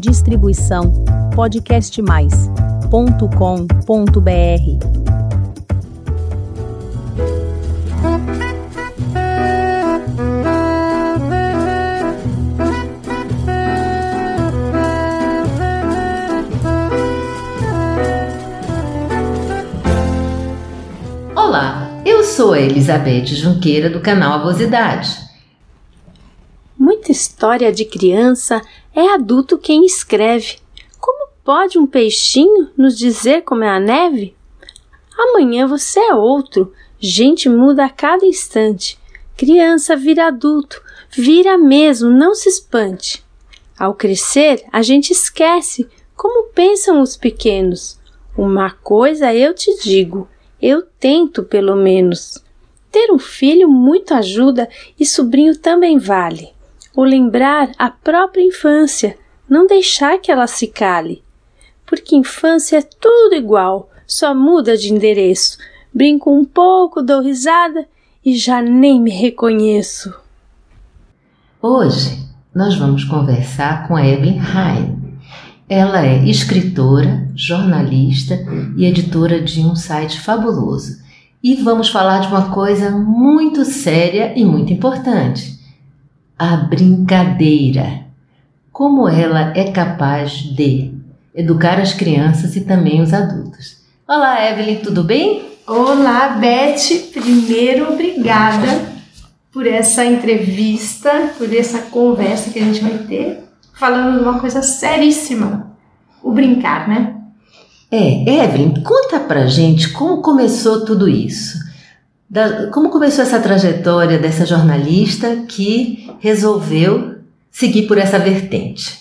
Distribuição podcastmais.com.br. Olá, eu sou a Elizabeth Junqueira do canal Avosidade. Muita história de criança é adulto quem escreve. Como pode um peixinho nos dizer como é a neve? Amanhã você é outro. Gente muda a cada instante. Criança vira adulto, vira mesmo, não se espante. Ao crescer, a gente esquece como pensam os pequenos. Uma coisa eu te digo: eu tento, pelo menos. Ter um filho muito ajuda e sobrinho também vale. O lembrar a própria infância, não deixar que ela se cale. Porque infância é tudo igual, só muda de endereço. Brinco um pouco, dou risada e já nem me reconheço. Hoje nós vamos conversar com Evelyn Heine. Ela é escritora, jornalista e editora de um site fabuloso. E vamos falar de uma coisa muito séria e muito importante: a brincadeira. Como ela é capaz de educar as crianças e também os adultos. Olá, Evelyn, tudo bem? Olá, Beth. Primeiro, obrigada por essa entrevista, por essa conversa que a gente vai ter falando de uma coisa seríssima: o brincar, né? É, Evelyn, conta pra gente como começou tudo isso. Da, como começou essa trajetória dessa jornalista que resolveu seguir por essa vertente?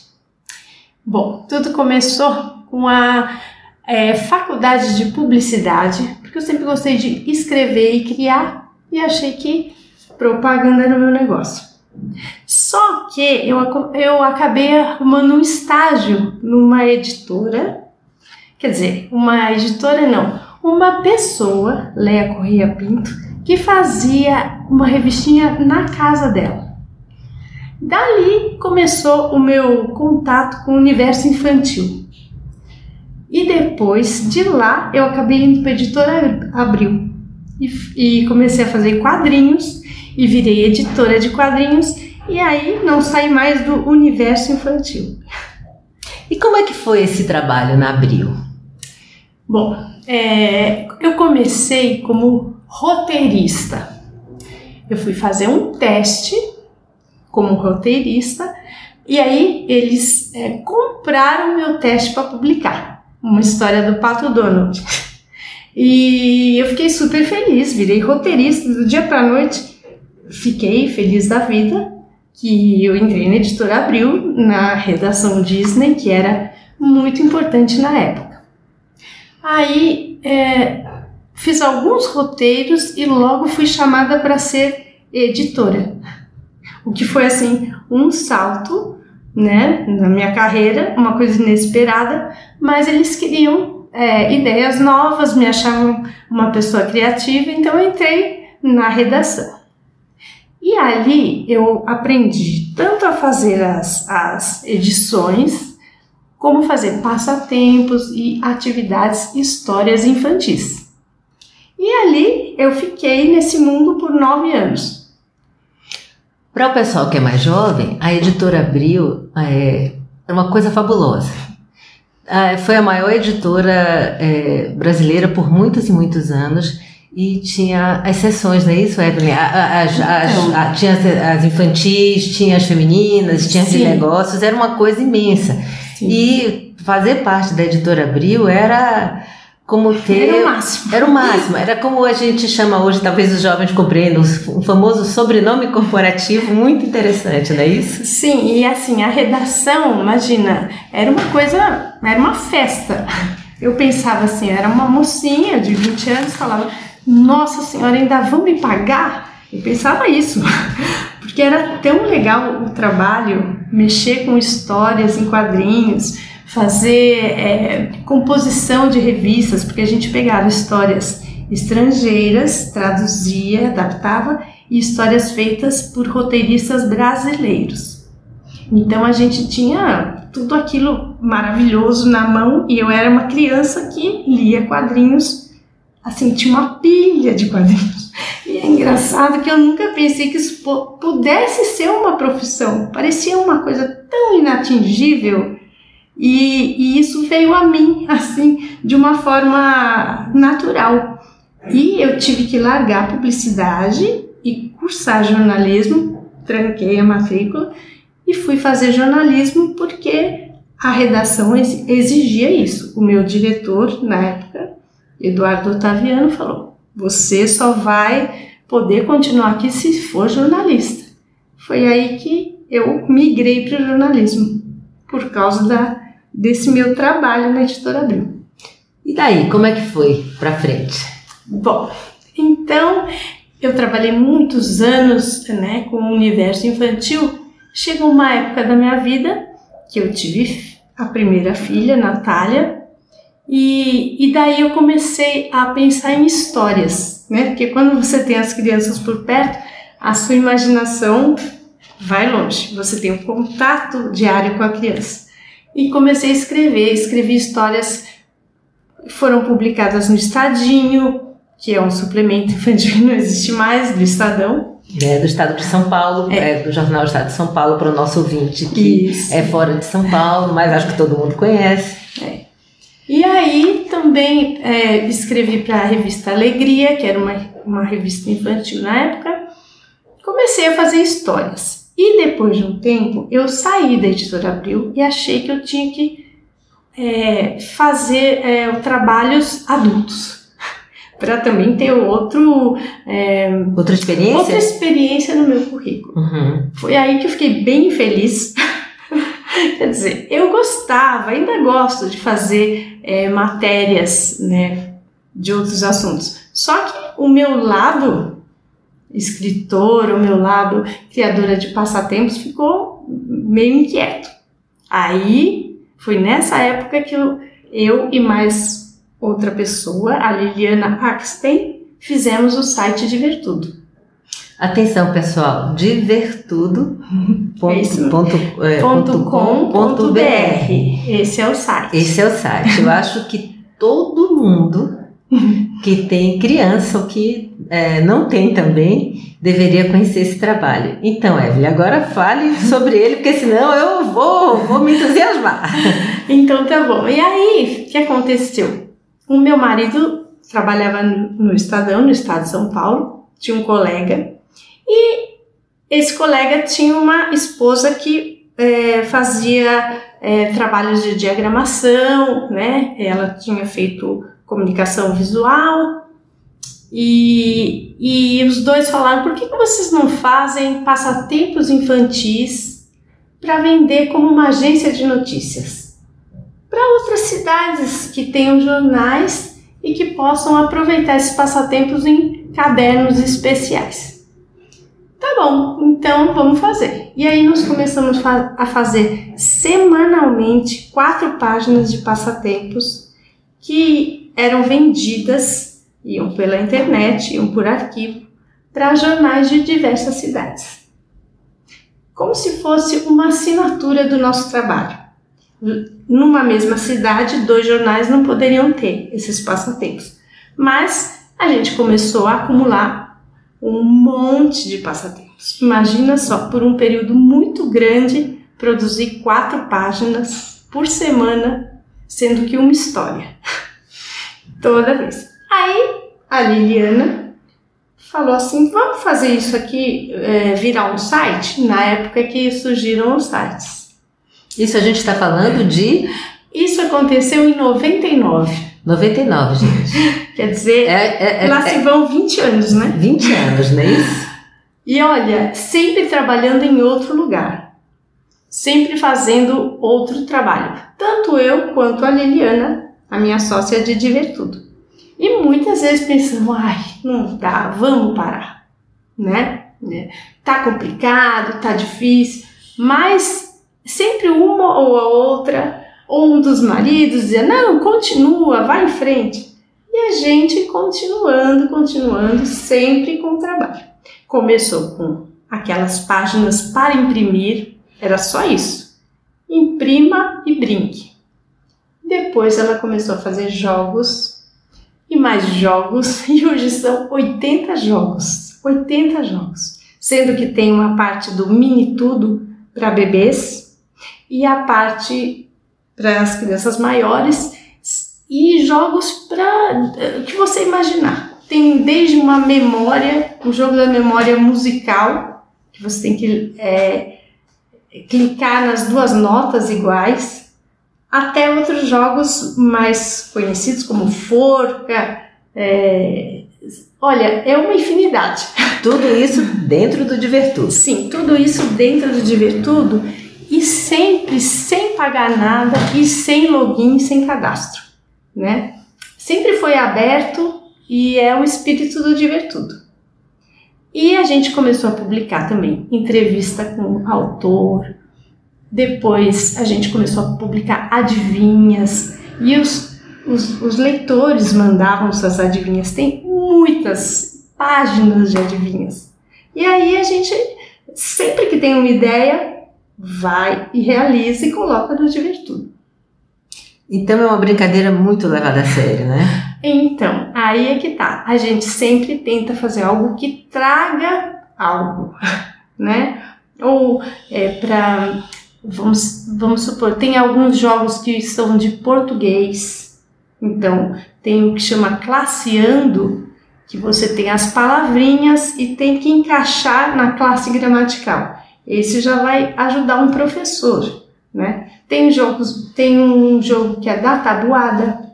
Bom, tudo começou com a é, faculdade de publicidade, porque eu sempre gostei de escrever e criar e achei que propaganda era o meu negócio. Só que eu, eu acabei arrumando um estágio numa editora, quer dizer, uma editora não, uma pessoa, Leia Corrêa Pinto, que fazia uma revistinha na casa dela. Dali começou o meu contato com o universo infantil. E depois de lá eu acabei indo para a editora Abril e, e comecei a fazer quadrinhos e virei editora de quadrinhos e aí não saí mais do universo infantil. E como é que foi esse trabalho na Abril? Bom, é, eu comecei como roteirista. Eu fui fazer um teste como roteirista e aí eles é, compraram meu teste para publicar uma história do Pato Donald. E eu fiquei super feliz, virei roteirista do dia para noite fiquei feliz da vida que eu entrei na editora Abril, na redação Disney, que era muito importante na época. Aí é, fiz alguns roteiros e logo fui chamada para ser editora, o que foi assim um salto, né, na minha carreira, uma coisa inesperada, mas eles queriam é, ideias novas, me achavam uma pessoa criativa, então eu entrei na redação. E ali eu aprendi tanto a fazer as, as edições, como fazer passatempos e atividades, histórias infantis. E ali eu fiquei nesse mundo por nove anos. Para o pessoal que é mais jovem, a editora Abril é, é uma coisa fabulosa. É, foi a maior editora é, brasileira por muitos e muitos anos e tinha as sessões, não é isso, Evelyn? As, as, então. tinha as infantis, tinha as femininas, tinha as de negócios, era uma coisa imensa. Sim. E fazer parte da editora Abril era como ter. Era o máximo. Era o máximo. Era como a gente chama hoje, talvez os jovens compreendam, um famoso sobrenome corporativo muito interessante, não é isso? Sim, e assim, a redação, imagina, era uma coisa, era uma festa. Eu pensava assim, era uma mocinha de 20 anos, falava nossa senhora, ainda vão me pagar? Eu pensava isso, porque era tão legal o trabalho, mexer com histórias em quadrinhos, fazer é, composição de revistas, porque a gente pegava histórias estrangeiras, traduzia, adaptava, e histórias feitas por roteiristas brasileiros. Então a gente tinha tudo aquilo maravilhoso na mão e eu era uma criança que lia quadrinhos, assim, tinha uma pilha de quadrinhos. E é engraçado que eu nunca pensei que isso pudesse ser uma profissão. Parecia uma coisa tão inatingível. E, e isso veio a mim, assim, de uma forma natural. E eu tive que largar a publicidade e cursar jornalismo, tranquei a matrícula e fui fazer jornalismo porque a redação exigia isso. O meu diretor, na época, Eduardo Otaviano, falou: você só vai poder continuar aqui se for jornalista. Foi aí que eu migrei para o jornalismo, por causa da, desse meu trabalho na Editora Abril. E daí, como é que foi para frente? Bom, então eu trabalhei muitos anos né, com o universo infantil Chegou uma época da minha vida que eu tive a primeira filha, Natália, e, e daí eu comecei a pensar em histórias, né? Porque quando você tem as crianças por perto, a sua imaginação vai longe, você tem um contato diário com a criança. E comecei a escrever, escrevi histórias foram publicadas no Estadinho, que é um suplemento infantil que não existe mais, do Estadão. É, do estado de São Paulo, é. é do jornal Estado de São Paulo, para o nosso ouvinte que Isso. é fora de São Paulo, mas acho que todo mundo conhece. É. E aí também é, escrevi para a revista Alegria, que era uma, uma revista infantil na época. Comecei a fazer histórias. E depois de um tempo, eu saí da editora Abril e achei que eu tinha que é, fazer é, trabalhos adultos. Para também ter outro é, outra experiência? outra experiência no meu currículo. Uhum. foi aí que eu fiquei bem feliz. Quer dizer eu gostava ainda gosto de fazer é, matérias né de outros assuntos. Só que o meu lado escritor o meu lado criadora de passatempos ficou meio inquieto aí foi nessa época que eu, eu e mais outra pessoa, a Liliana Axten, fizemos o site Divertudo. Atenção, pessoal, divertudo.com.br. Esse é o site. Esse é o site. Eu acho que todo mundo que tem criança ou que é, não tem também deveria conhecer esse trabalho. Então, Evelyn, agora fale sobre ele, porque senão eu vou, vou me entusiasmar. Então tá bom. E aí, o que aconteceu? O meu marido trabalhava no Estadão, no estado de São Paulo, tinha um colega, e esse colega tinha uma esposa que é, fazia é, trabalhos de diagramação, né? Ela tinha feito comunicação visual, e, e os dois falaram: por que, que vocês não fazem passatempos infantis para vender como uma agência de notícias? para outras cidades que tenham jornais e que possam aproveitar esses passatempos em cadernos especiais. Tá bom, então vamos fazer. E aí nós começamos a fazer semanalmente quatro páginas de passatempos que eram vendidas, iam pela internet, iam por arquivo, para jornais de diversas cidades. Como se fosse uma assinatura do nosso trabalho numa mesma cidade, dois jornais não poderiam ter esses passatempos. Mas a gente começou a acumular um monte de passatempos. Imagina só, por um período muito grande, produzir quatro páginas por semana, sendo que uma história. Toda vez. Aí a Liliana falou assim: vamos fazer isso aqui é, virar um site? Na época que surgiram os sites. Isso a gente está falando de. Isso aconteceu em 99. 99, gente. Quer dizer, é, é, é, lá se vão 20 anos, né? 20 anos, não é isso? E olha, sempre trabalhando em outro lugar. Sempre fazendo outro trabalho. Tanto eu quanto a Liliana, a minha sócia de Divertudo. E muitas vezes pensamos, ai, não dá, vamos parar, né? Tá complicado, tá difícil, mas sempre uma ou a outra, ou um dos maridos dizia: Não, continua, vai em frente. E a gente continuando, continuando, sempre com o trabalho. Começou com aquelas páginas para imprimir, Era só isso. Imprima e brinque. Depois ela começou a fazer jogos e mais jogos, e hoje são 80 jogos. 80 jogos. Sendo que tem uma parte do mini tudo para bebês e a parte para as crianças maiores e jogos para o que você imaginar. Tem desde uma memória, um jogo da memória musical, que você tem que é, clicar nas duas notas iguais, até outros jogos mais conhecidos como Forca. É, olha, é uma infinidade. Tudo isso dentro do Divertudo. Sim, tudo isso dentro do Divertudo e sempre sem pagar nada e sem login, sem cadastro, né? Sempre foi aberto e é o espírito do Divertudo. E a gente começou a publicar também entrevista com autor. Depois a gente começou a publicar adivinhas e os, os, os leitores mandavam suas adivinhas. Tem muitas páginas de adivinhas. E aí a gente, sempre que tem uma ideia, vai e realiza e coloca no Divertudo. Então é uma brincadeira muito levada a sério, né? Então, aí é que tá. A gente sempre tenta fazer algo que traga algo, né? Ou é para vamos vamos supor, tem alguns jogos que são de português. Então, tem o que chama classeando, que você tem as palavrinhas e tem que encaixar na classe gramatical. Esse já vai ajudar um professor, né? Tem jogos, tem um jogo que é da tabuada,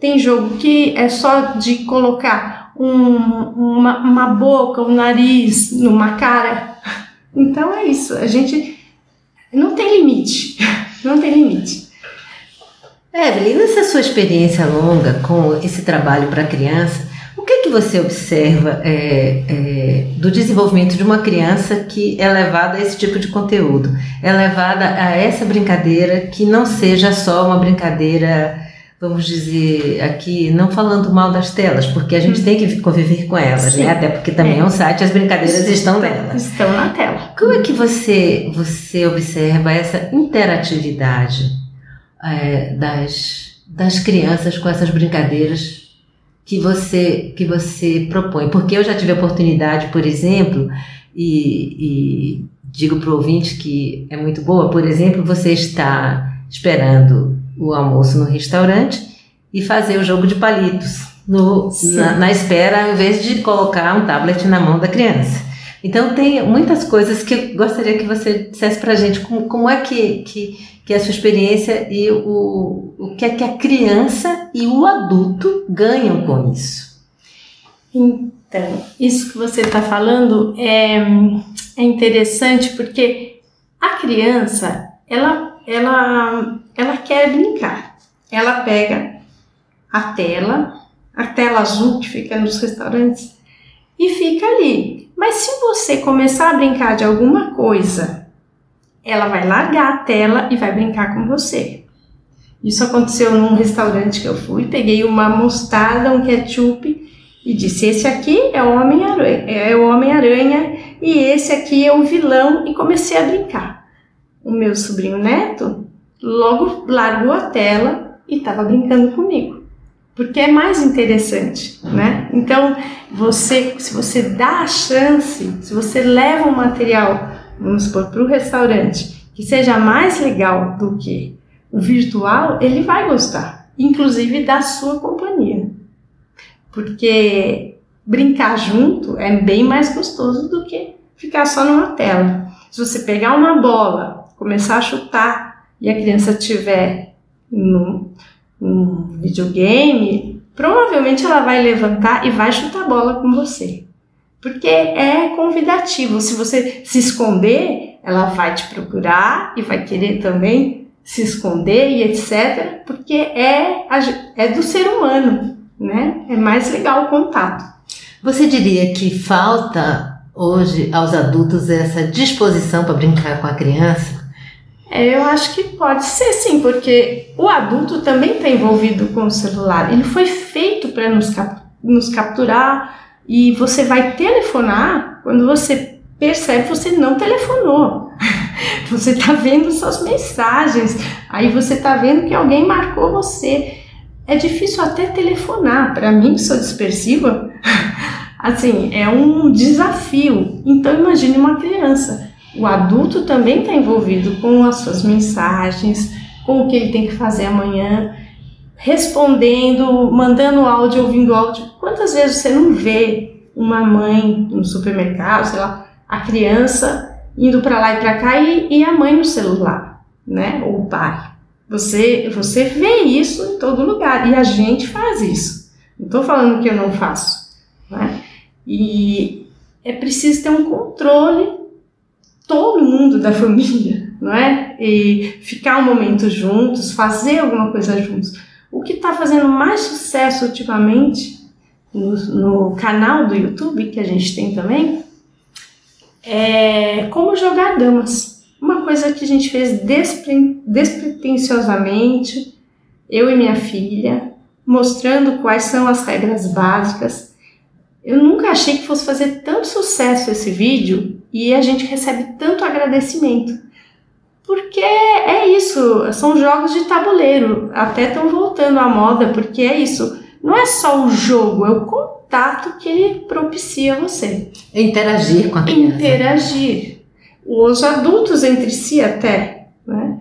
tem jogo que é só de colocar um, uma, uma boca, um nariz numa cara. Então é isso, a gente não tem limite, não tem limite. Evelyn, nessa sua experiência longa com esse trabalho para criança, o que, que você observa é, é, do desenvolvimento de uma criança que é levada a esse tipo de conteúdo? É levada a essa brincadeira que não seja só uma brincadeira, vamos dizer aqui, não falando mal das telas, porque a gente hum. tem que conviver com elas, Sim. né? Até porque também é. é um site, as brincadeiras estão, estão nela. Estão na tela. Como é que você, você observa essa interatividade é, das, das crianças com essas brincadeiras que você que você propõe. Porque eu já tive a oportunidade, por exemplo, e, e digo para o ouvinte que é muito boa, por exemplo, você está esperando o almoço no restaurante e fazer o jogo de palitos no, na, na, espera, ao invés de colocar um tablet na mão da criança. Então tem muitas coisas que eu gostaria que você dissesse para a gente como, como é que, que que é a sua experiência e o, o que é que a criança e o adulto ganham com isso. Então, isso que você está falando é, é interessante porque a criança, ela, ela, ela quer brincar. Ela pega a tela, a tela azul que fica nos restaurantes, e fica ali. Mas se você começar a brincar de alguma coisa ela vai largar a tela e vai brincar com você. Isso aconteceu num restaurante que eu fui, peguei uma mostarda, um ketchup e disse: Esse aqui é o Homem-Aranha, é o Homem-Aranha e esse aqui é o vilão, e comecei a brincar. O meu sobrinho neto logo largou a tela e estava brincando comigo. Porque é mais interessante, né? Então, você, se você dá a chance, se você leva um material vamos supor, para o restaurante, que seja mais legal do que o virtual, ele vai gostar, inclusive da sua companhia. Porque brincar junto é bem mais gostoso do que ficar só numa tela. Se você pegar uma bola, começar a chutar e a criança tiver no, videogame, provavelmente ela vai levantar e vai chutar a bola com você porque é convidativo. Se você se esconder, ela vai te procurar e vai querer também se esconder e etc. Porque é, é do ser humano, né? É mais legal o contato. Você diria que falta hoje aos adultos essa disposição para brincar com a criança? É, eu acho que pode ser sim, porque o adulto também está envolvido com o celular. Ele foi feito para nos, cap nos capturar, e você vai telefonar quando você percebe que você não telefonou. você está vendo suas mensagens, aí você está vendo que alguém marcou você. É difícil até telefonar. Para mim, que sou dispersiva, assim, é um desafio. Então, imagine uma criança. O adulto também está envolvido com as suas mensagens, com o que ele tem que fazer amanhã, respondendo, mandando áudio, ouvindo áudio. Quantas vezes você não vê uma mãe no supermercado, sei lá, a criança indo para lá e para cá e, e, a mãe no celular, né? Ou o pai. Você, você vê isso em todo lugar e a gente faz isso. Não estou falando que eu não faço, né? E é preciso ter um controle todo mundo da família, não é? E ficar um momento juntos, fazer alguma coisa juntos. O que está fazendo mais sucesso ultimamente no, no, canal do YouTube que a gente tem também é como jogar damas. Uma coisa que a gente fez despre, despretensiosamente, eu e minha filha, mostrando quais são as regras básicas. Eu nunca achei que fosse fazer tanto sucesso esse vídeo e a gente recebe tanto agradecimento. Porque é isso, são jogos de tabuleiro, até estão voltando à moda, porque é isso. Não é só o jogo, é o contato que ele propicia você. Interagir com a criança. Interagir. Os adultos entre si até, né?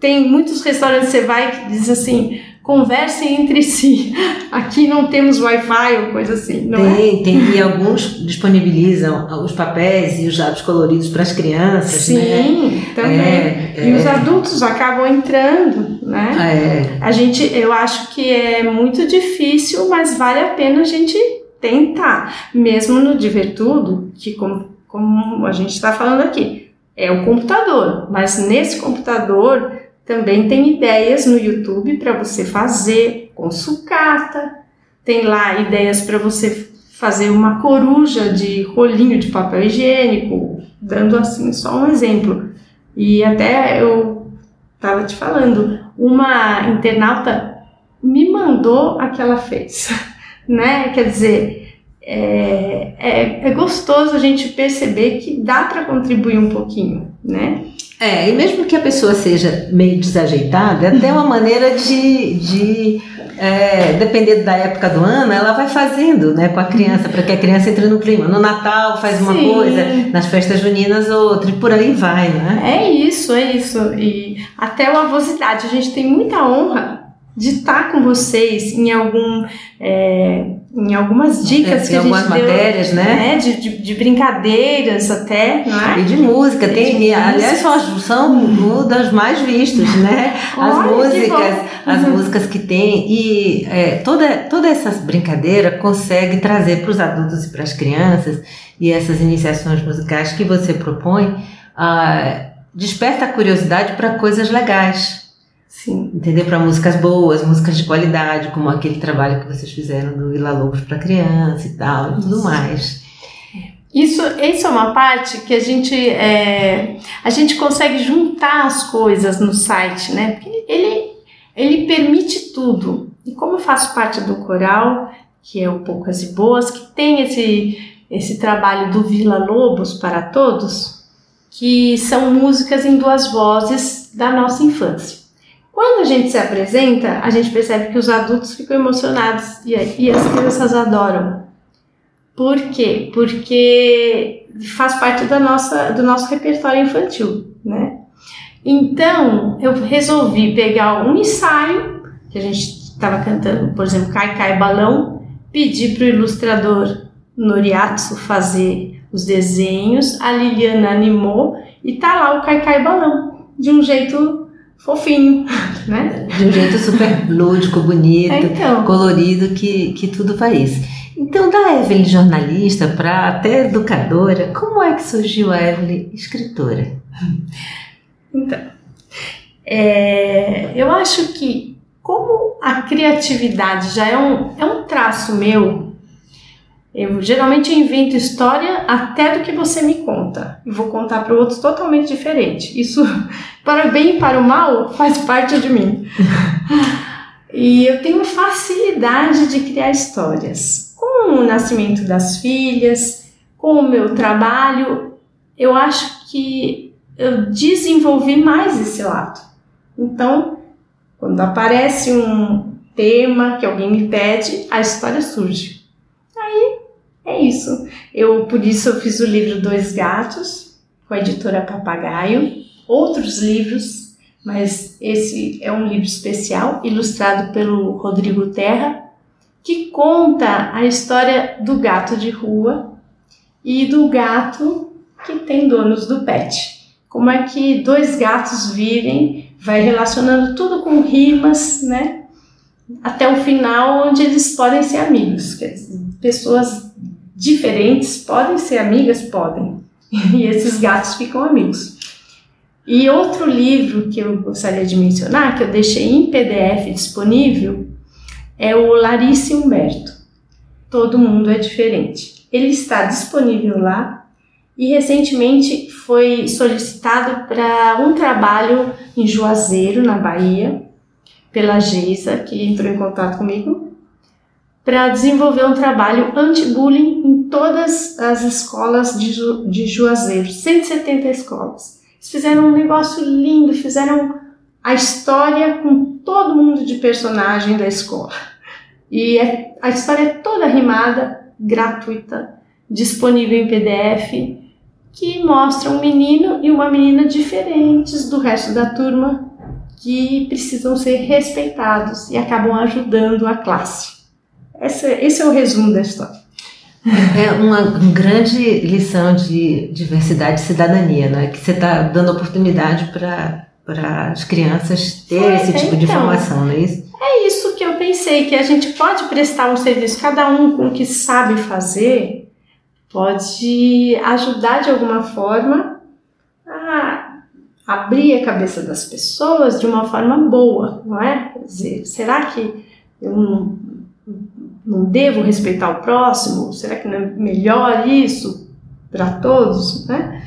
Tem muitos restaurantes que você vai que diz assim, conversem entre si. Aqui não temos Wi-Fi ou coisa assim, não tem, é? Tem, e alguns disponibilizam os papéis e os lápis coloridos para as crianças, Sim, né? também. É, e é. os adultos acabam entrando, né? É. A gente, eu acho que é muito difícil, mas vale a pena a gente tentar. Mesmo no Divertudo, que como, como a gente está falando aqui, é o computador, mas nesse computador também tem ideias no YouTube para você fazer com sucata. Tem lá ideias para você fazer uma coruja de rolinho de papel higiênico, dando assim só um exemplo. E até eu estava te falando, uma internauta me mandou a que ela fez, né? Quer dizer, é, é, é gostoso a gente perceber que dá para contribuir um pouquinho, né? É, e mesmo que a pessoa seja meio desajeitada, é até uma maneira de, de é, dependendo da época do ano, ela vai fazendo né, com a criança, para que a criança entre no clima. No Natal faz uma Sim. coisa, nas festas juninas outra, e por aí vai, né? É isso, é isso. E até uma avosidade. A gente tem muita honra de estar com vocês em algum. É, em algumas dicas é, que a gente algumas deu, matérias, né? né? De, de, de, brincadeiras até, não é? E de música, tem, de aliás, são, são das mais vistas, né? As Olha, músicas, as uhum. músicas que tem e é, toda, toda essa brincadeira consegue trazer para os adultos e para as crianças e essas iniciações musicais que você propõe, ah, desperta a curiosidade para coisas legais. Sim. Entender? Para músicas boas, músicas de qualidade, como aquele trabalho que vocês fizeram do Vila Lobos para criança e tal, e tudo mais. Isso, isso é uma parte que a gente, é, a gente consegue juntar as coisas no site, né? Porque ele, ele permite tudo. E como eu faço parte do coral, que é o Poucas e Boas, que tem esse, esse trabalho do Vila Lobos para todos, que são músicas em duas vozes da nossa infância. Quando a gente se apresenta, a gente percebe que os adultos ficam emocionados e, e as crianças adoram. Por quê? Porque faz parte da nossa, do nosso repertório infantil, né? Então, eu resolvi pegar um ensaio que a gente estava cantando, por exemplo, Cai Cai Balão, pedir para o ilustrador Noriatsu fazer os desenhos, a Liliana animou e tá lá o Cai Cai Balão, de um jeito fofinho, né? De um jeito super lúdico, bonito, é, então. colorido, que, que tudo faz. Então, da Evelyn jornalista para até educadora, como é que surgiu a Evelyn escritora? Então, é, eu acho que como a criatividade já é um, é um traço meu, eu geralmente invento história até do que você me conta e vou contar para o outro totalmente diferente. Isso, para o bem e para o mal, faz parte de mim. e eu tenho facilidade de criar histórias. Com o nascimento das filhas, com o meu trabalho, eu acho que eu desenvolvi mais esse lado. Então, quando aparece um tema que alguém me pede, a história surge. Isso. Eu por isso eu fiz o livro Dois Gatos com a editora Papagaio, outros livros, mas esse é um livro especial ilustrado pelo Rodrigo Terra, que conta a história do gato de rua e do gato que tem donos do pet. Como é que dois gatos vivem, vai relacionando tudo com rimas, né? Até o final, onde eles podem ser amigos. Pessoas diferentes podem ser amigas? Podem. E esses gatos ficam amigos. E outro livro que eu gostaria de mencionar, que eu deixei em PDF disponível, é o Larissa Humberto. Todo mundo é diferente. Ele está disponível lá e recentemente foi solicitado para um trabalho em Juazeiro, na Bahia, pela Geisa, que entrou em contato comigo, para desenvolver um trabalho anti-bullying em todas as escolas de, Ju, de Juazeiro, 170 escolas. Eles fizeram um negócio lindo, fizeram a história com todo mundo de personagem da escola. E é, a história é toda rimada, gratuita, disponível em PDF que mostra um menino e uma menina diferentes do resto da turma que precisam ser respeitados e acabam ajudando a classe. Esse, esse é o resumo da história. É uma grande lição de diversidade e cidadania, né? que você está dando oportunidade para as crianças ter esse tipo então, de informação, não é isso? É isso que eu pensei, que a gente pode prestar um serviço, cada um com o que sabe fazer, pode ajudar de alguma forma a abrir a cabeça das pessoas de uma forma boa, não é? Quer dizer, será que eu não, não devo respeitar o próximo? Será que não é melhor isso para todos, né?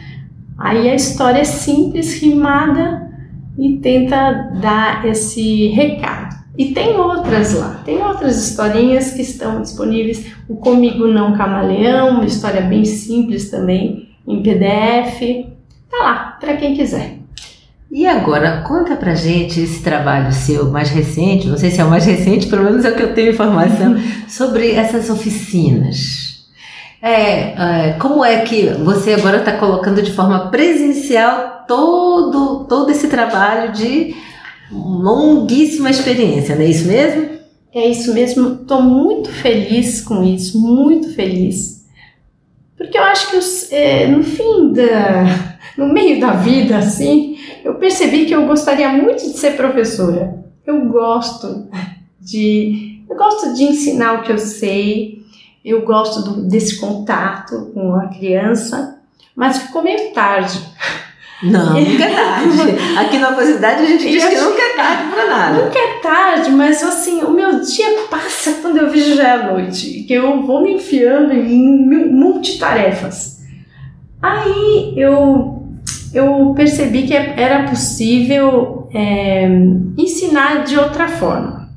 Aí a história é simples, rimada e tenta dar esse recado. E tem outras lá, tem outras historinhas que estão disponíveis. O Comigo Não Camaleão, uma história bem simples também, em PDF. Tá lá, para quem quiser. E agora, conta pra gente esse trabalho seu mais recente, não sei se é o mais recente, pelo menos é o que eu tenho informação, sobre essas oficinas. É, é, como é que você agora está colocando de forma presencial todo, todo esse trabalho de longuíssima experiência, não é isso mesmo? É isso mesmo, estou muito feliz com isso, muito feliz. Porque eu acho que é, no fim da. no meio da vida, assim, eu percebi que eu gostaria muito de ser professora. Eu gosto de. Eu gosto de ensinar o que eu sei, eu gosto do, desse contato com a criança, mas ficou meio tarde. Não, nunca é tarde. Aqui na universidade a gente diz que nunca é tarde pra nada. Nunca é tarde, mas assim, o meu dia passa quando eu vejo já é noite, que eu vou me enfiando em multitarefas. Aí eu, eu percebi que era possível é, ensinar de outra forma.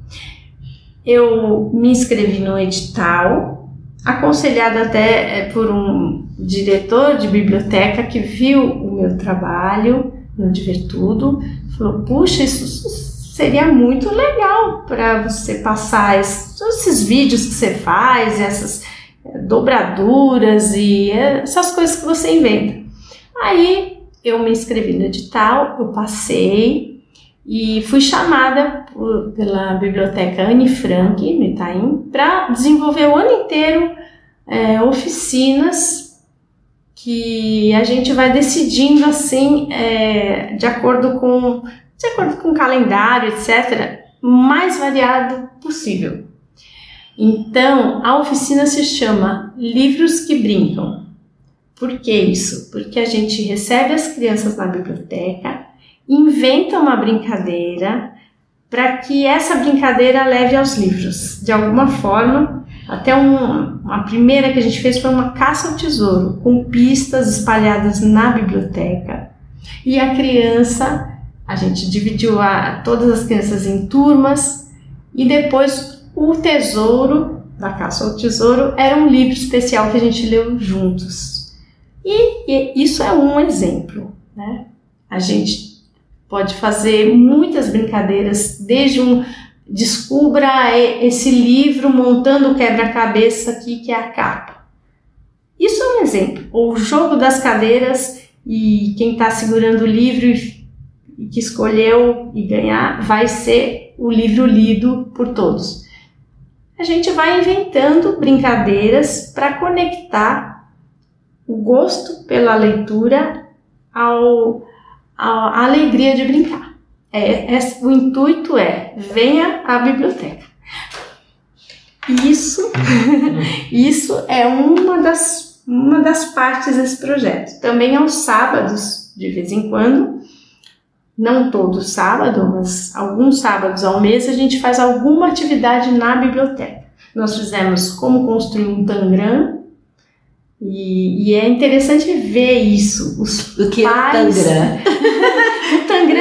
Eu me inscrevi no edital, aconselhada até é, por um diretor de biblioteca que viu o meu trabalho no Divertudo, falou: Puxa, isso seria muito legal para você passar esses, esses vídeos que você faz, essas eh, dobraduras e essas coisas que você inventa. Aí eu me inscrevi no edital, eu passei e fui chamada por, pela biblioteca Anne Frank, no Itaim, para desenvolver o ano inteiro é, oficinas que a gente vai decidindo assim, é, de acordo com de acordo com o calendário, etc., mais variado possível. Então, a oficina se chama Livros que Brincam. Por que isso? Porque a gente recebe as crianças na biblioteca, inventa uma brincadeira para que essa brincadeira leve aos livros. De alguma forma, até um, a primeira que a gente fez foi uma caça ao tesouro, com pistas espalhadas na biblioteca. E a criança, a gente dividiu a, todas as crianças em turmas, e depois o tesouro, da caça ao tesouro, era um livro especial que a gente leu juntos. E, e isso é um exemplo, né? A gente pode fazer muitas brincadeiras, desde um descubra esse livro montando o quebra-cabeça aqui que é a capa. Isso é um exemplo. O jogo das cadeiras e quem está segurando o livro e que escolheu e ganhar vai ser o livro lido por todos. A gente vai inventando brincadeiras para conectar o gosto pela leitura ao, à alegria de brincar. É, é, o intuito é venha à biblioteca. Isso, isso é uma das, uma das partes desse projeto. Também aos sábados, de vez em quando, não todo sábado, mas alguns sábados ao mês, a gente faz alguma atividade na biblioteca. Nós fizemos como construir um tangram, e, e é interessante ver isso. Os o que pais... é o tangram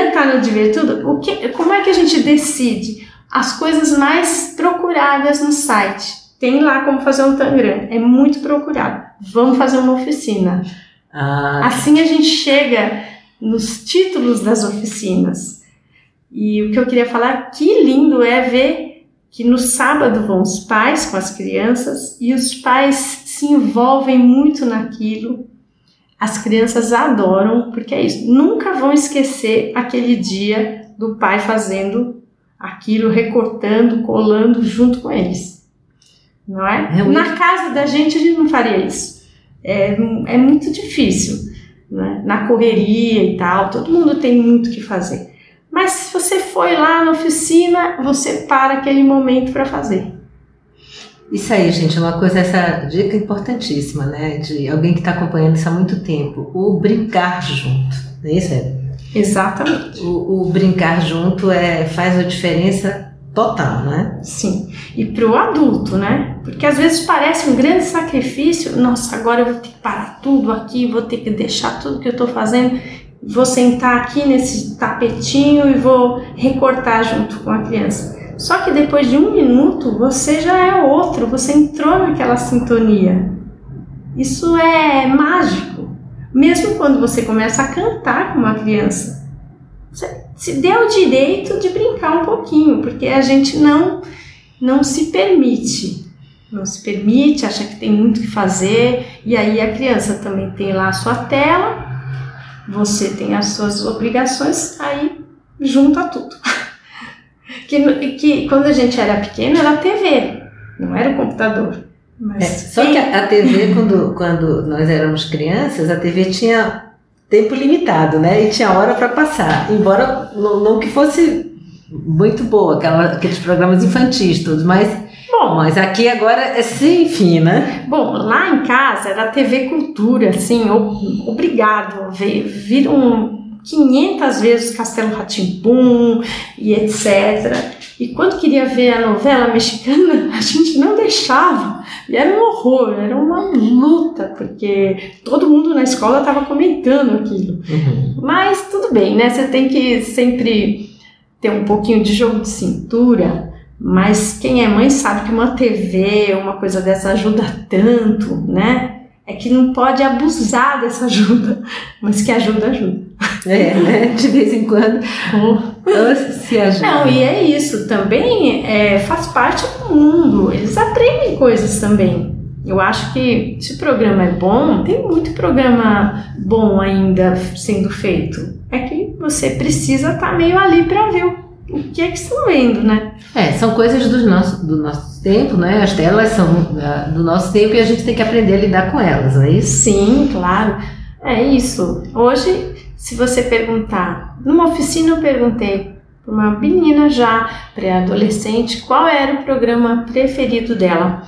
está no Divertudo. O que, como é que a gente decide as coisas mais procuradas no site? Tem lá como fazer um tangram. É muito procurado. Vamos fazer uma oficina. Ah, Assim a gente chega nos títulos das oficinas. E o que eu queria falar, que lindo é ver que no sábado vão os pais com as crianças e os pais se envolvem muito naquilo. As crianças adoram, porque é isso, nunca vão esquecer aquele dia do pai fazendo aquilo, recortando, colando junto com eles. Não é? É muito- Na casa da gente a gente não faria isso. É, é muito difícil né? na correria e tal, todo mundo tem muito o que fazer. Mas se você foi lá na oficina, você para aquele momento para fazer. Isso aí, gente, é uma coisa, essa dica importantíssima, né? De alguém que está acompanhando isso há muito tempo. O brincar junto. Não é isso? Exatamente. O, o brincar junto é, faz a diferença total, né? Sim. E para o adulto, né? Porque às vezes parece um grande sacrifício. Nossa, agora eu vou ter que parar tudo aqui, vou ter que deixar tudo que eu estou fazendo, vou sentar aqui nesse tapetinho e vou recortar junto com a criança. Só que depois de um minuto você já é outro, você entrou naquela sintonia. Isso é mágico. Mesmo quando você começa a cantar com uma criança, você se dê o direito de brincar um pouquinho, porque a gente não não se permite. Não se permite, acha que tem muito que fazer, e aí a criança também tem lá a sua tela, você tem as suas obrigações, aí junta tudo. Que, que quando a gente era pequeno era a TV, não era o computador. Mas É, só que a, a TV, quando, quando nós éramos crianças, a TV tinha tempo limitado, né? E tinha hora para passar. Embora não, não que fosse muito boa, aquela, aqueles programas infantis todos, mas, Bom, mas aqui agora é sem fim, né? Bom, lá em casa era TV Cultura, assim, obrigado. Ve- Viram 500 vezes Castelo Ratimbum e etc. E quando queria ver a novela mexicana, a gente não deixava. E era um horror, era uma luta, porque todo mundo na escola estava comentando aquilo. Mas tudo bem, né? Você tem que sempre ter um pouquinho de jogo de cintura. Mas quem é mãe sabe que uma TV, uma coisa dessa ajuda tanto, né? É que não pode abusar dessa ajuda, mas que ajuda, ajuda. É, né? De vez em quando se ajuda. Não, e é isso, também é, faz parte do mundo, eles aprendem coisas também. Eu acho que se o programa é bom, tem muito programa bom ainda sendo feito. É que você precisa estar meio ali para ver o, o que é que estão vendo, né? É, são coisas do nosso, do nosso tempo, né? As telas são ah, do nosso tempo e a gente tem que aprender a lidar com elas, não é isso? Sim, claro. É isso. Hoje, se você perguntar, numa oficina eu perguntei para uma menina já pré-adolescente qual era o programa preferido dela.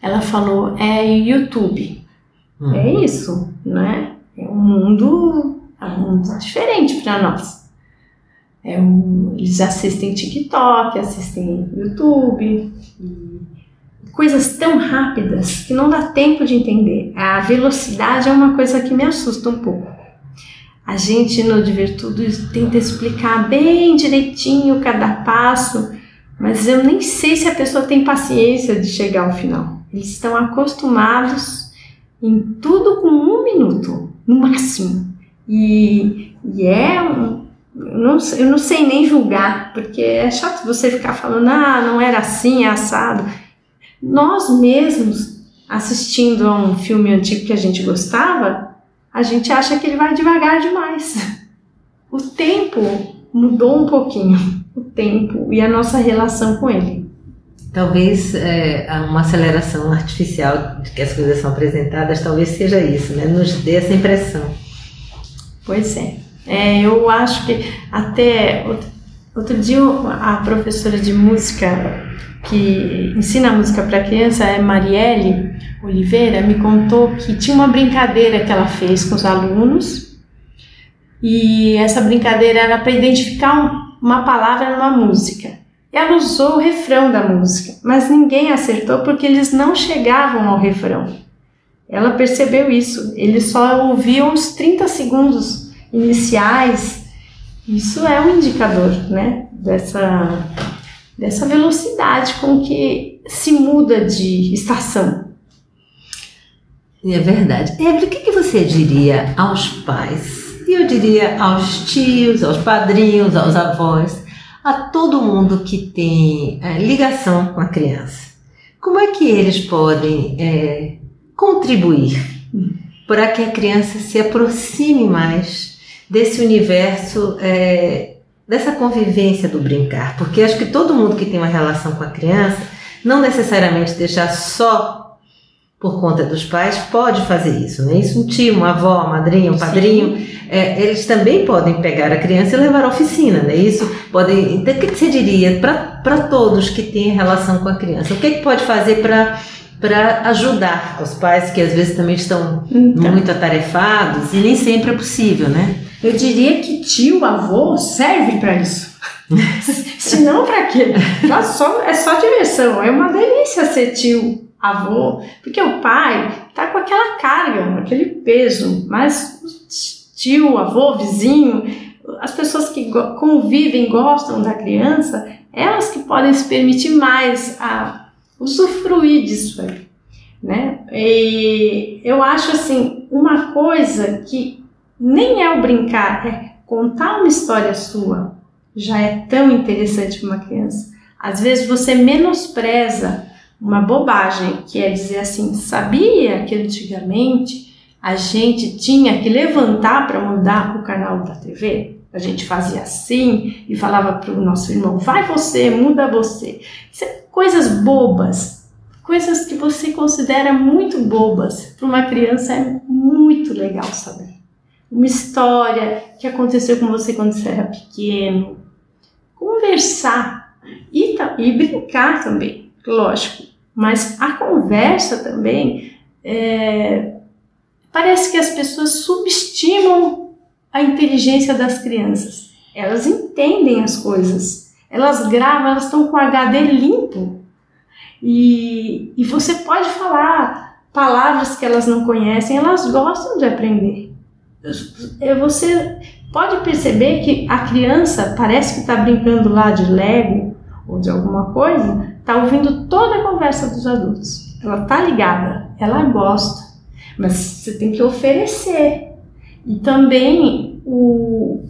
Ela falou é YouTube. Hum. É isso, né? É um mundo, é um mundo diferente para nós. É um, eles assistem TikTok, assistem YouTube, e coisas tão rápidas que não dá tempo de entender. A velocidade é uma coisa que me assusta um pouco. A gente no Divertudo tenta explicar bem direitinho cada passo, mas eu nem sei se a pessoa tem paciência de chegar ao final. Eles estão acostumados em tudo com um minuto, no máximo. E E é um. Eu não, eu não sei nem julgar, porque é chato você ficar falando, ah, não era assim, é assado. Nós mesmos, assistindo a um filme antigo que a gente gostava, a gente acha que ele vai devagar demais. O tempo mudou um pouquinho, o tempo e a nossa relação com ele. Talvez é, uma aceleração artificial de que as coisas são apresentadas, talvez seja isso, né? Nos dê essa impressão. Pois é. É eu acho que até outro, dia a professora de música que ensina música para criança, é Marielle Oliveira, me contou que tinha uma brincadeira que ela fez com os alunos e essa brincadeira era para identificar uma palavra numa música. Ela usou o refrão da música, mas ninguém acertou porque eles não chegavam ao refrão. Ela percebeu isso, eles só ouviam os 30 segundos iniciais. Isso é um indicador, né, dessa, dessa velocidade com que se muda de estação. É verdade. Evelyn, o que você diria aos pais? E eu diria aos tios, aos padrinhos, aos avós, a todo mundo que tem é, ligação com a criança. Como é que eles podem é, contribuir para que a criança se aproxime mais desse universo, é, dessa convivência do brincar? Porque acho que todo mundo que tem uma relação com a criança, não necessariamente deixar só por conta dos pais, pode fazer isso, né? Isso um tio, uma avó, uma madrinha, um padrinho, é, eles também podem pegar a criança e levar à oficina, né? Isso podem. Então, o que você diria para todos que têm relação com a criança? O que, que pode fazer para para ajudar os pais que às vezes também estão então. muito atarefados e nem sempre é possível, né? Eu diria que tio, avô serve para isso. Se não, para quê? Já só, é só diversão. É uma delícia ser tio, avô, porque o pai tá com aquela carga, aquele peso, mas tio, avô, vizinho, as pessoas que convivem, gostam da criança, elas que podem se permitir mais a usufruir disso aí, né? E eu acho assim, uma coisa que nem é o brincar, é contar uma história sua, já é tão interessante para uma criança. Às vezes você menospreza uma bobagem, que é dizer assim: sabia que antigamente a gente tinha que levantar para mudar o canal da TV? A gente fazia assim e falava para o nosso irmão: vai você, muda você. É coisas bobas, coisas que você considera muito bobas. Para uma criança é muito legal saber. Uma história que aconteceu com você quando você era pequeno. Conversar e, e brincar também, lógico mas a conversa também é, parece que as pessoas subestimam a inteligência das crianças. Elas entendem as coisas, elas gravam, elas estão com HD limpo. E, e você pode falar palavras que elas não conhecem, elas gostam de aprender. É, você pode perceber que a criança parece que está brincando lá de Lego ou de alguma coisa, está ouvindo toda a conversa dos adultos. Ela está ligada, ela gosta, mas você tem que oferecer. E também o,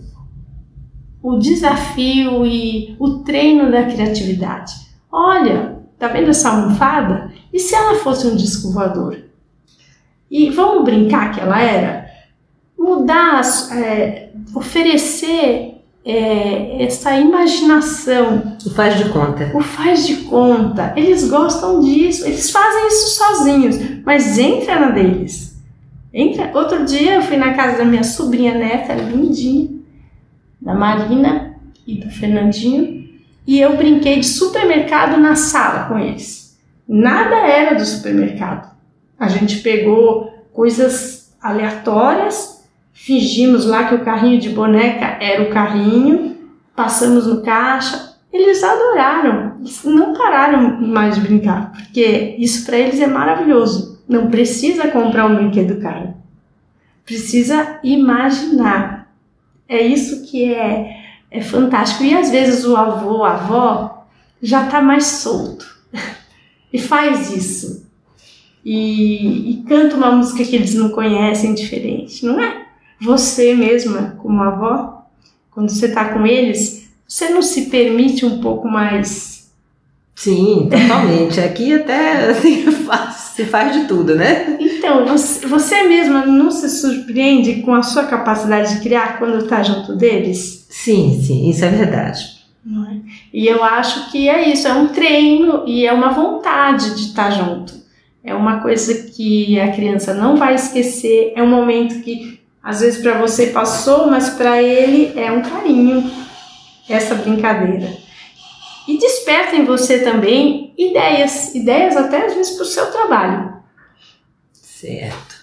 o desafio e o treino da criatividade. Olha, tá vendo essa almofada? E se ela fosse um disco voador? E vamos brincar que ela era? Mudar, é, oferecer é, essa imaginação. O faz de conta. O faz de conta. Eles gostam disso. Eles fazem isso sozinhos, mas entra na deles. Entra. Outro dia eu fui na casa da minha sobrinha neta, lindinha, da Marina e do Fernandinho, e eu brinquei de supermercado na sala com eles. Nada era do supermercado. A gente pegou coisas aleatórias Fingimos lá que o carrinho de boneca era o carrinho, passamos no caixa. Eles adoraram, eles não pararam mais de brincar, porque isso para eles é maravilhoso. Não precisa comprar um brinquedo caro, precisa imaginar. É isso que é, é fantástico. E às vezes o avô, a avó já está mais solto e faz isso. E, e canta uma música que eles não conhecem diferente, não é? você mesma, como avó, quando você está com eles, você não se permite um pouco mais. Sim, totalmente. Aqui até assim, se faz de tudo, né? Então, você, você mesma não se surpreende com a sua capacidade de criar quando está junto deles? Sim, sim, isso é verdade. É? E eu acho que é isso, é um treino e é uma vontade de estar junto. É uma coisa que a criança não vai esquecer, é um momento que às vezes para você passou, mas para ele é um carinho essa brincadeira. E desperta em você também ideias, ideias até às vezes para o seu trabalho. Certo.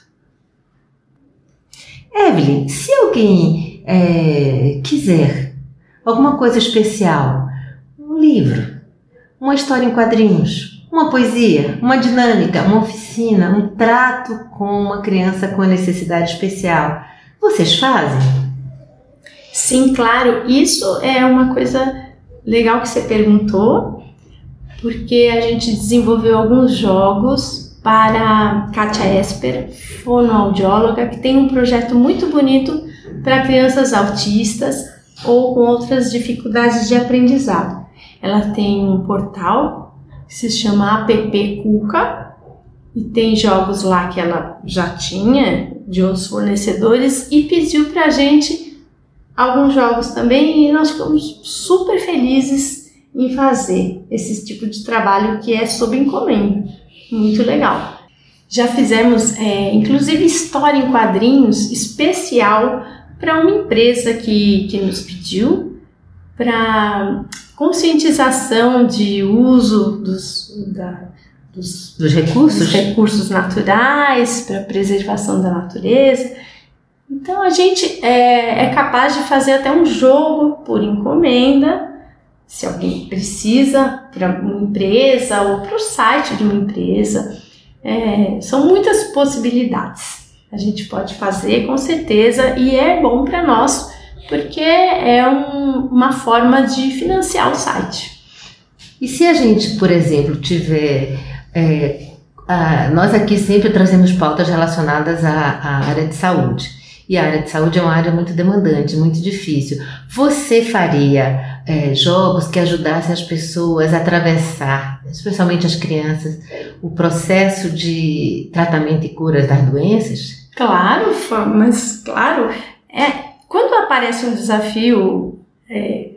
Evelyn, se alguém é, quiser alguma coisa especial, um livro, uma história em quadrinhos, uma poesia, uma dinâmica, uma oficina, um trato com uma criança com necessidade especial, vocês fazem? Sim, claro. Isso é uma coisa legal que você perguntou, porque a gente desenvolveu alguns jogos para Katia Esper, fonoaudióloga, que tem um projeto muito bonito para crianças autistas ou com outras dificuldades de aprendizado. Ela tem um portal que se chama App Cuca e tem jogos lá que ela já tinha de outros fornecedores e pediu para a gente alguns jogos também e nós ficamos super felizes em fazer esse tipo de trabalho que é sob encomenda. Muito legal. Já fizemos, é, inclusive, história em quadrinhos especial para uma empresa que, que nos pediu para conscientização de uso dos, da, dos, dos, recursos? dos recursos naturais para preservação da natureza. Então a gente é, é capaz de fazer até um jogo por encomenda, se alguém precisa, para uma empresa ou para o site de uma empresa. É, são muitas possibilidades a gente pode fazer com certeza e é bom para nós porque é um, uma forma de financiar o site. E se a gente, por exemplo, tiver. É, a, nós aqui sempre trazemos pautas relacionadas à, à, área de saúde. E a área de saúde é uma área muito demandante, muito difícil. Você faria é, jogos que ajudassem as pessoas a atravessar, especialmente as crianças, o processo de tratamento e cura das doenças? Claro, mas claro, é quando aparece um desafio, é,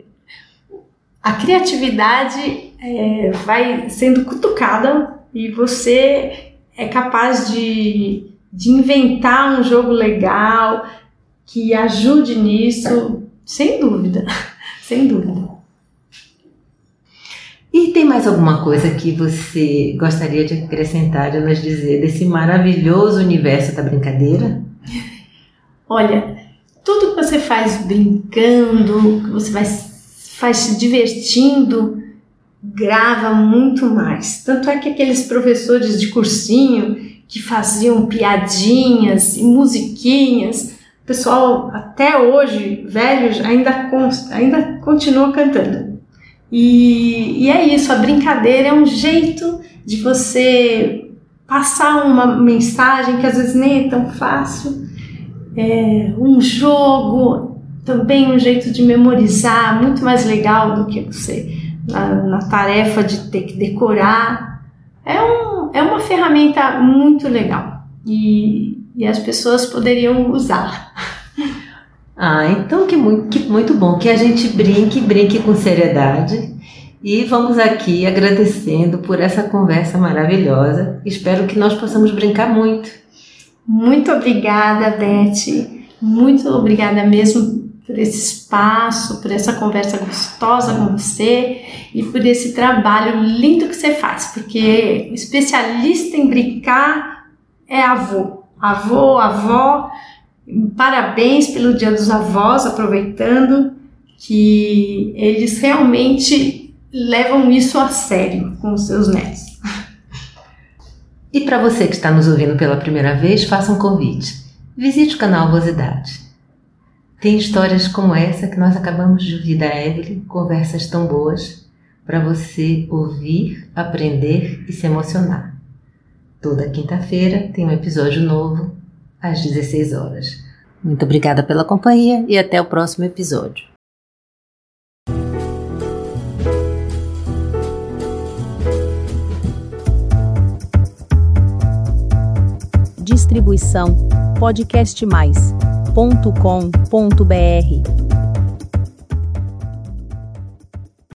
a criatividade é, vai sendo cutucada e você é capaz de, de inventar um jogo legal que ajude nisso, sem dúvida, sem dúvida. E tem mais alguma coisa que você gostaria de acrescentar, e nos dizer desse maravilhoso universo da brincadeira? Olha, tudo que você faz brincando, que você vai, faz se divertindo, grava muito mais. Tanto é que aqueles professores de cursinho que faziam piadinhas e musiquinhas, o pessoal até hoje, velhos, ainda, ainda continua cantando. E, e é isso, a brincadeira é um jeito de você passar uma mensagem que às vezes nem é tão fácil. É um jogo, também um jeito de memorizar, muito mais legal do que você na, na tarefa de ter que decorar. É, um, é uma ferramenta muito legal e, e as pessoas poderiam usar. Ah, então que muito, que muito bom que a gente brinque, brinque com seriedade. E vamos aqui agradecendo por essa conversa maravilhosa. Espero que nós possamos brincar muito. Muito obrigada, Beth. Muito obrigada mesmo por esse espaço, por essa conversa gostosa com você e por esse trabalho lindo que você faz, porque especialista em brincar é avô. Avô, avó Parabéns pelo Dia dos Avós, aproveitando que eles realmente levam isso a sério com os seus netos. E para você que está nos ouvindo pela primeira vez, faça um convite. Visite o canal Vosidade. Tem histórias como essa que nós acabamos de ouvir da Evelyn, conversas tão boas para você ouvir, aprender e se emocionar. Toda quinta-feira tem um episódio novo às 16 horas. Muito obrigada pela companhia e até o próximo episódio. Distribuição podcast mais www.cultura.com.br.